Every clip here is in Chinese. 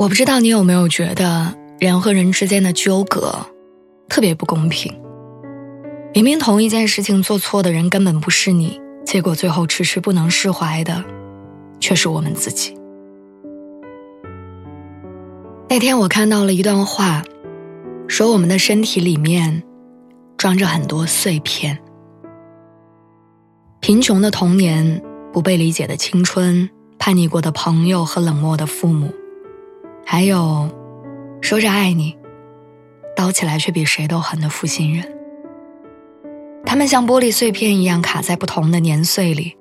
我不知道你有没有觉得人和人之间的纠葛特别不公平？明明同一件事情做错的人根本不是你，结果最后迟迟不能释怀的却是我们自己。那天我看到了一段话，说我们的身体里面装着很多碎片：贫穷的童年、不被理解的青春、叛逆过的朋友和冷漠的父母。还有，说着爱你，刀起来却比谁都狠的负心人。他们像玻璃碎片一样卡在不同的年岁里，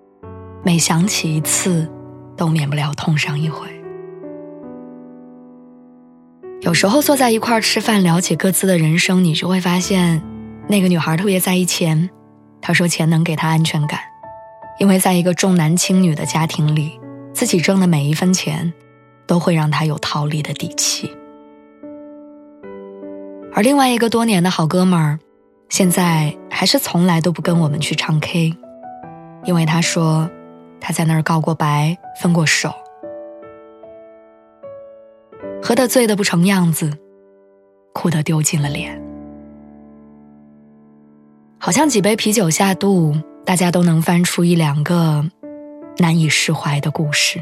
每想起一次，都免不了痛上一回。有时候坐在一块儿吃饭，聊起各自的人生，你就会发现，那个女孩特别在意钱。她说钱能给她安全感，因为在一个重男轻女的家庭里，自己挣的每一分钱。都会让他有逃离的底气，而另外一个多年的好哥们儿，现在还是从来都不跟我们去唱 K，因为他说他在那儿告过白，分过手，喝得醉得不成样子，哭得丢尽了脸，好像几杯啤酒下肚，大家都能翻出一两个难以释怀的故事。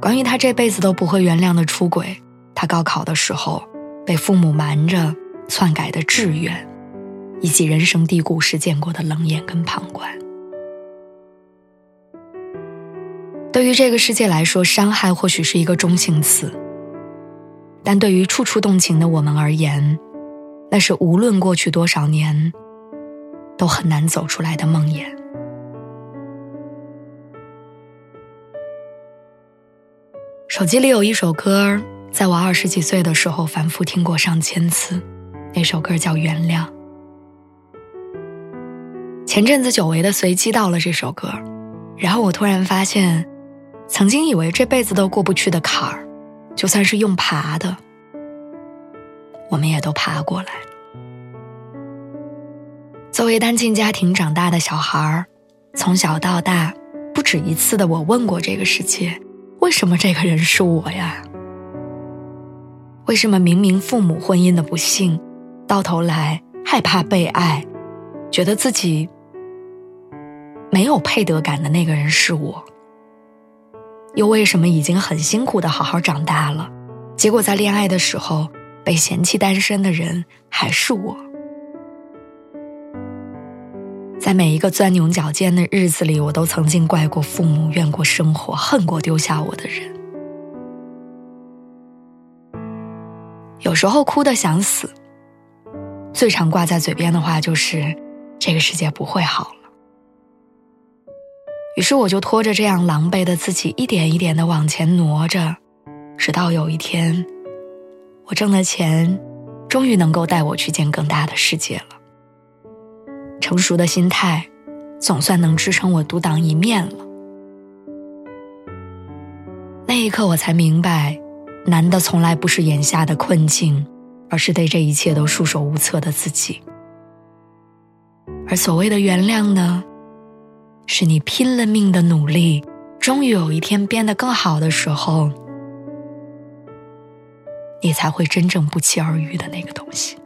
关于他这辈子都不会原谅的出轨，他高考的时候被父母瞒着篡改的志愿，以及人生低谷时见过的冷眼跟旁观。对于这个世界来说，伤害或许是一个中性词，但对于处处动情的我们而言，那是无论过去多少年，都很难走出来的梦魇。手机里有一首歌，在我二十几岁的时候反复听过上千次。那首歌叫《原谅》。前阵子久违的随机到了这首歌，然后我突然发现，曾经以为这辈子都过不去的坎儿，就算是用爬的，我们也都爬过来。作为单亲家庭长大的小孩儿，从小到大，不止一次的我问过这个世界。为什么这个人是我呀？为什么明明父母婚姻的不幸，到头来害怕被爱，觉得自己没有配得感的那个人是我？又为什么已经很辛苦的好好长大了，结果在恋爱的时候被嫌弃单身的人还是我？在每一个钻牛角尖的日子里，我都曾经怪过父母，怨过生活，恨过丢下我的人。有时候哭得想死，最常挂在嘴边的话就是“这个世界不会好了”。于是我就拖着这样狼狈的自己，一点一点的往前挪着，直到有一天，我挣的钱，终于能够带我去见更大的世界了。成熟的心态，总算能支撑我独当一面了。那一刻，我才明白，难的从来不是眼下的困境，而是对这一切都束手无策的自己。而所谓的原谅呢，是你拼了命的努力，终于有一天变得更好的时候，你才会真正不期而遇的那个东西。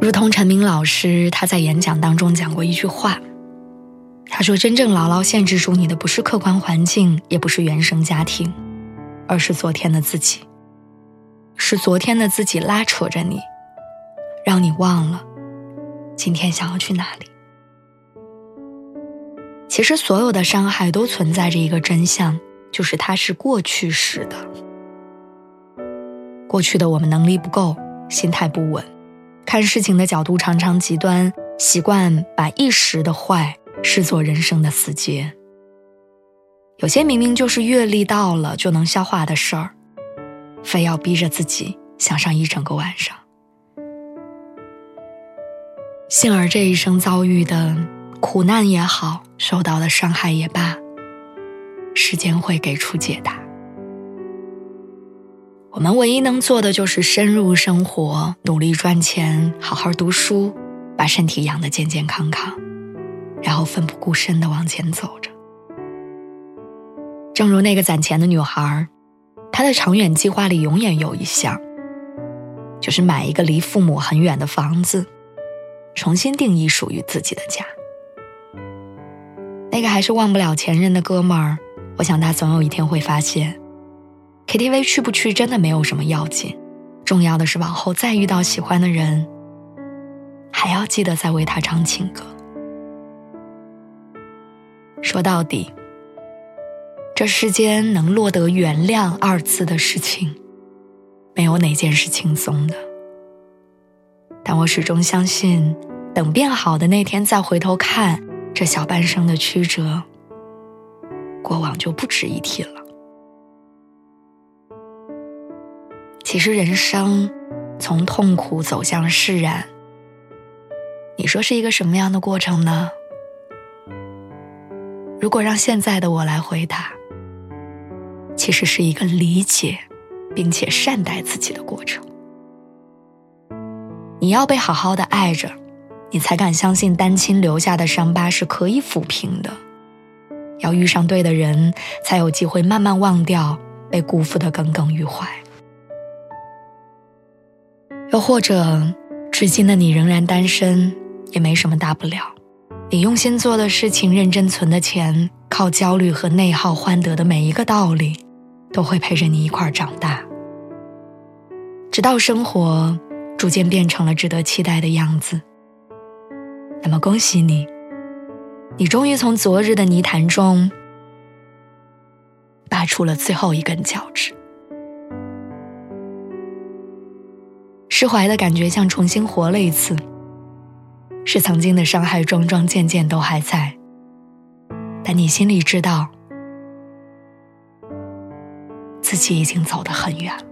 如同陈明老师，他在演讲当中讲过一句话，他说：“真正牢牢限制住你的，不是客观环境，也不是原生家庭，而是昨天的自己。是昨天的自己拉扯着你，让你忘了今天想要去哪里。其实，所有的伤害都存在着一个真相，就是它是过去式的。过去的我们能力不够，心态不稳。”看事情的角度常常极端，习惯把一时的坏视作人生的死结。有些明明就是阅历到了就能消化的事儿，非要逼着自己想上一整个晚上。幸而这一生遭遇的苦难也好，受到的伤害也罢，时间会给出解答。我们唯一能做的就是深入生活，努力赚钱，好好读书，把身体养得健健康康，然后奋不顾身地往前走着。正如那个攒钱的女孩，她的长远计划里永远有一项，就是买一个离父母很远的房子，重新定义属于自己的家。那个还是忘不了前任的哥们儿，我想他总有一天会发现。KTV 去不去真的没有什么要紧，重要的是往后再遇到喜欢的人，还要记得再为他唱情歌。说到底，这世间能落得原谅二字的事情，没有哪件是轻松的。但我始终相信，等变好的那天再回头看这小半生的曲折，过往就不值一提了。其实人生从痛苦走向释然，你说是一个什么样的过程呢？如果让现在的我来回答，其实是一个理解并且善待自己的过程。你要被好好的爱着，你才敢相信单亲留下的伤疤是可以抚平的。要遇上对的人，才有机会慢慢忘掉被辜负的耿耿于怀。又或者，至今的你仍然单身，也没什么大不了。你用心做的事情，认真存的钱，靠焦虑和内耗换得的每一个道理，都会陪着你一块儿长大，直到生活逐渐变成了值得期待的样子。那么恭喜你，你终于从昨日的泥潭中拔出了最后一根脚趾。释怀的感觉像重新活了一次，是曾经的伤害桩桩件件都还在，但你心里知道，自己已经走得很远了。